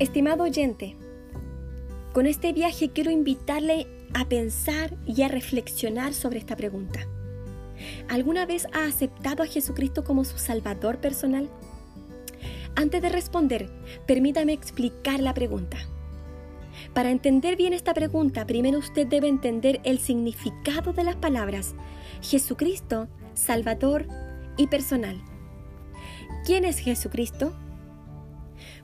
Estimado oyente, con este viaje quiero invitarle a pensar y a reflexionar sobre esta pregunta. ¿Alguna vez ha aceptado a Jesucristo como su Salvador personal? Antes de responder, permítame explicar la pregunta. Para entender bien esta pregunta, primero usted debe entender el significado de las palabras Jesucristo, Salvador y personal. ¿Quién es Jesucristo?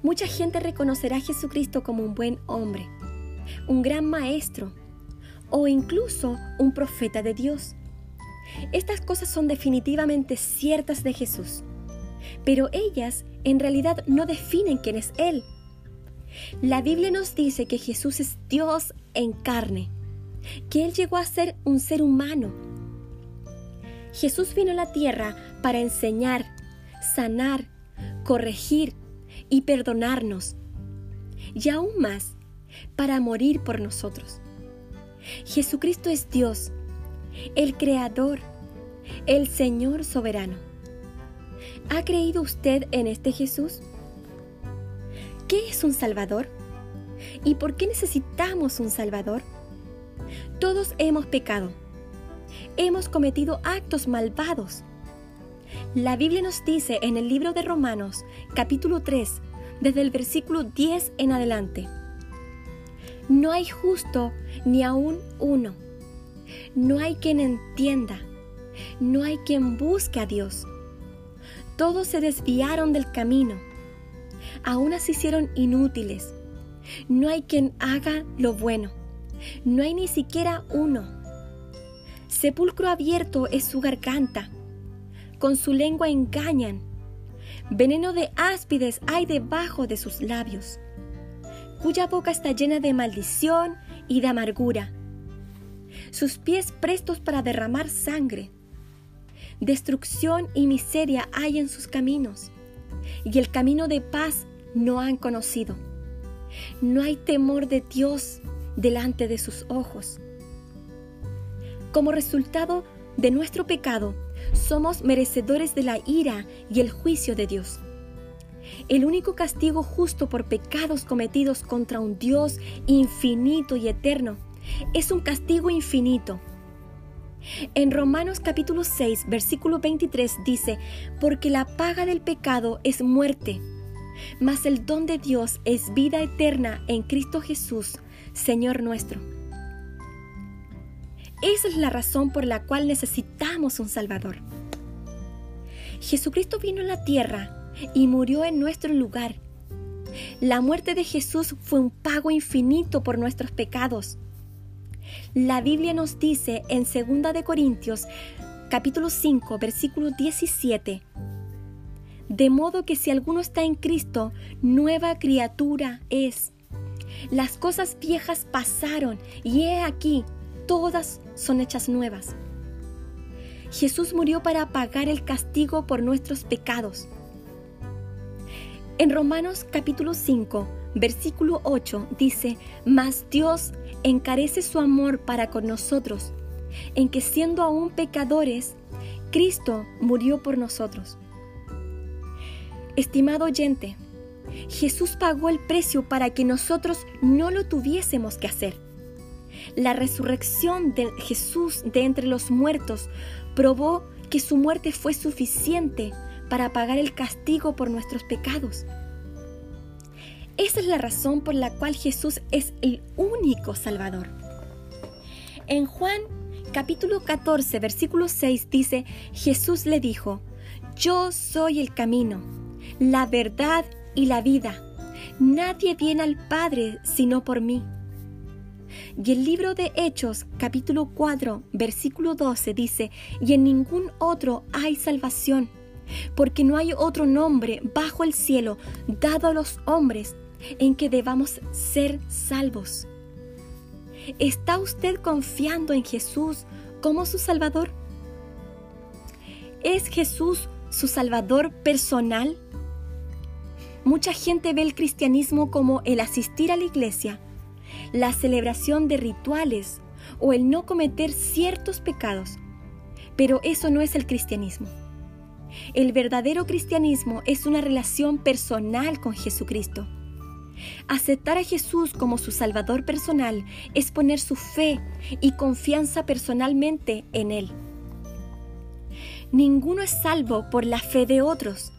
Mucha gente reconocerá a Jesucristo como un buen hombre, un gran maestro o incluso un profeta de Dios. Estas cosas son definitivamente ciertas de Jesús, pero ellas en realidad no definen quién es Él. La Biblia nos dice que Jesús es Dios en carne, que Él llegó a ser un ser humano. Jesús vino a la tierra para enseñar, sanar, corregir y perdonarnos, y aún más, para morir por nosotros. Jesucristo es Dios, el Creador, el Señor soberano. ¿Ha creído usted en este Jesús? ¿Qué es un Salvador? ¿Y por qué necesitamos un Salvador? Todos hemos pecado. Hemos cometido actos malvados. La Biblia nos dice en el libro de Romanos, capítulo 3, desde el versículo 10 en adelante. No hay justo ni aún uno. No hay quien entienda. No hay quien busque a Dios. Todos se desviaron del camino aún se hicieron inútiles. No hay quien haga lo bueno. No hay ni siquiera uno. Sepulcro abierto es su garganta. Con su lengua engañan. Veneno de áspides hay debajo de sus labios, cuya boca está llena de maldición y de amargura. Sus pies prestos para derramar sangre. Destrucción y miseria hay en sus caminos, y el camino de paz no han conocido. No hay temor de Dios delante de sus ojos. Como resultado de nuestro pecado, somos merecedores de la ira y el juicio de Dios. El único castigo justo por pecados cometidos contra un Dios infinito y eterno es un castigo infinito. En Romanos capítulo 6, versículo 23 dice, porque la paga del pecado es muerte mas el don de Dios es vida eterna en Cristo Jesús, Señor nuestro. Esa es la razón por la cual necesitamos un Salvador. Jesucristo vino a la tierra y murió en nuestro lugar. La muerte de Jesús fue un pago infinito por nuestros pecados. La Biblia nos dice en 2 de Corintios capítulo 5 versículo 17 de modo que si alguno está en Cristo, nueva criatura es. Las cosas viejas pasaron y he aquí, todas son hechas nuevas. Jesús murió para pagar el castigo por nuestros pecados. En Romanos capítulo 5, versículo 8 dice, Mas Dios encarece su amor para con nosotros, en que siendo aún pecadores, Cristo murió por nosotros. Estimado oyente, Jesús pagó el precio para que nosotros no lo tuviésemos que hacer. La resurrección de Jesús de entre los muertos probó que su muerte fue suficiente para pagar el castigo por nuestros pecados. Esa es la razón por la cual Jesús es el único Salvador. En Juan capítulo 14, versículo 6 dice, Jesús le dijo, Yo soy el camino la verdad y la vida. Nadie viene al Padre sino por mí. Y el libro de Hechos, capítulo 4, versículo 12 dice, y en ningún otro hay salvación, porque no hay otro nombre bajo el cielo dado a los hombres en que debamos ser salvos. ¿Está usted confiando en Jesús como su Salvador? ¿Es Jesús su Salvador personal? Mucha gente ve el cristianismo como el asistir a la iglesia, la celebración de rituales o el no cometer ciertos pecados. Pero eso no es el cristianismo. El verdadero cristianismo es una relación personal con Jesucristo. Aceptar a Jesús como su Salvador personal es poner su fe y confianza personalmente en Él. Ninguno es salvo por la fe de otros.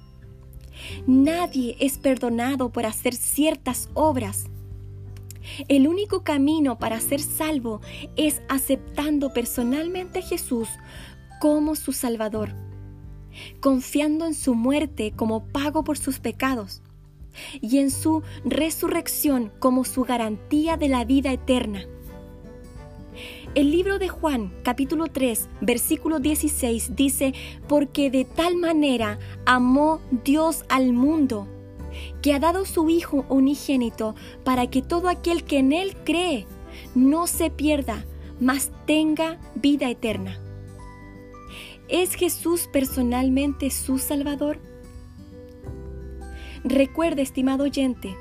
Nadie es perdonado por hacer ciertas obras. El único camino para ser salvo es aceptando personalmente a Jesús como su Salvador, confiando en su muerte como pago por sus pecados y en su resurrección como su garantía de la vida eterna. El libro de Juan, capítulo 3, versículo 16 dice, porque de tal manera amó Dios al mundo, que ha dado su Hijo unigénito para que todo aquel que en Él cree no se pierda, mas tenga vida eterna. ¿Es Jesús personalmente su Salvador? Recuerde, estimado oyente,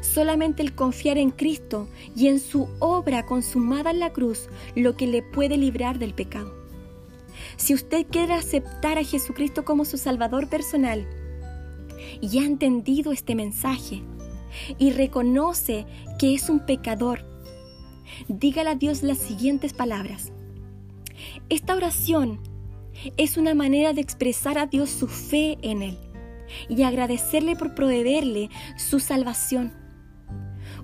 solamente el confiar en Cristo y en su obra consumada en la cruz lo que le puede librar del pecado. Si usted quiere aceptar a Jesucristo como su Salvador personal y ha entendido este mensaje y reconoce que es un pecador, dígale a Dios las siguientes palabras. Esta oración es una manera de expresar a Dios su fe en Él y agradecerle por proveerle su salvación.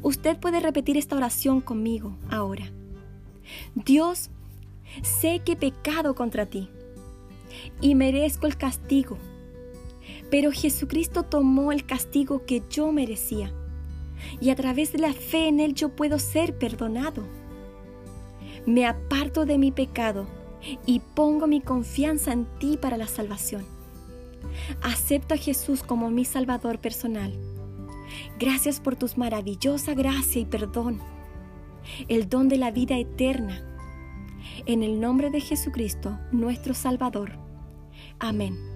Usted puede repetir esta oración conmigo ahora. Dios, sé que he pecado contra ti y merezco el castigo, pero Jesucristo tomó el castigo que yo merecía y a través de la fe en Él yo puedo ser perdonado. Me aparto de mi pecado y pongo mi confianza en ti para la salvación. Acepto a Jesús como mi Salvador personal. Gracias por tus maravillosa gracia y perdón, el don de la vida eterna. En el nombre de Jesucristo, nuestro Salvador. Amén.